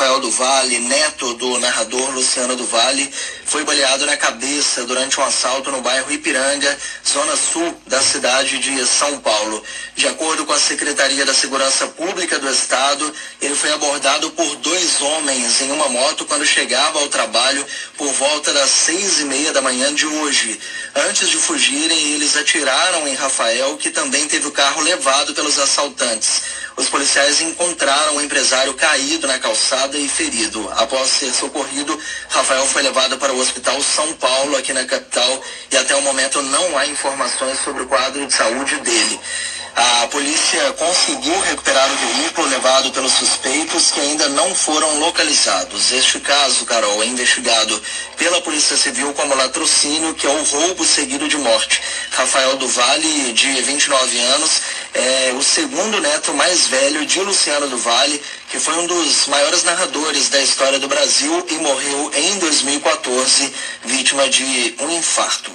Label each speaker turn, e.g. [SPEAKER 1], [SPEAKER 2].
[SPEAKER 1] Rafael do Vale, neto do narrador Luciano do Vale, foi baleado na cabeça durante um assalto no bairro Ipiranga, zona sul da cidade de São Paulo. De acordo com a Secretaria da Segurança Pública do Estado, ele foi abordado por dois homens em uma moto quando chegava ao trabalho por volta das seis e meia da manhã de hoje. Antes de fugirem, eles atiraram em Rafael, que também teve o carro levado pelos assaltantes. Os policiais encontraram o empresário caído na calçada e ferido. Após ser socorrido, Rafael foi levado para o Hospital São Paulo, aqui na capital, e até o momento não há informações sobre o quadro de saúde dele. A polícia conseguiu recuperar o veículo levado pelos suspeitos que ainda não foram localizados. Este caso, Carol, é investigado pela Polícia Civil como latrocínio, que é o roubo seguido de morte. Rafael do Vale, de 29 anos, é o segundo neto mais velho de Luciano do Vale, que foi um dos maiores narradores da história do Brasil e morreu em 2014, vítima de um infarto.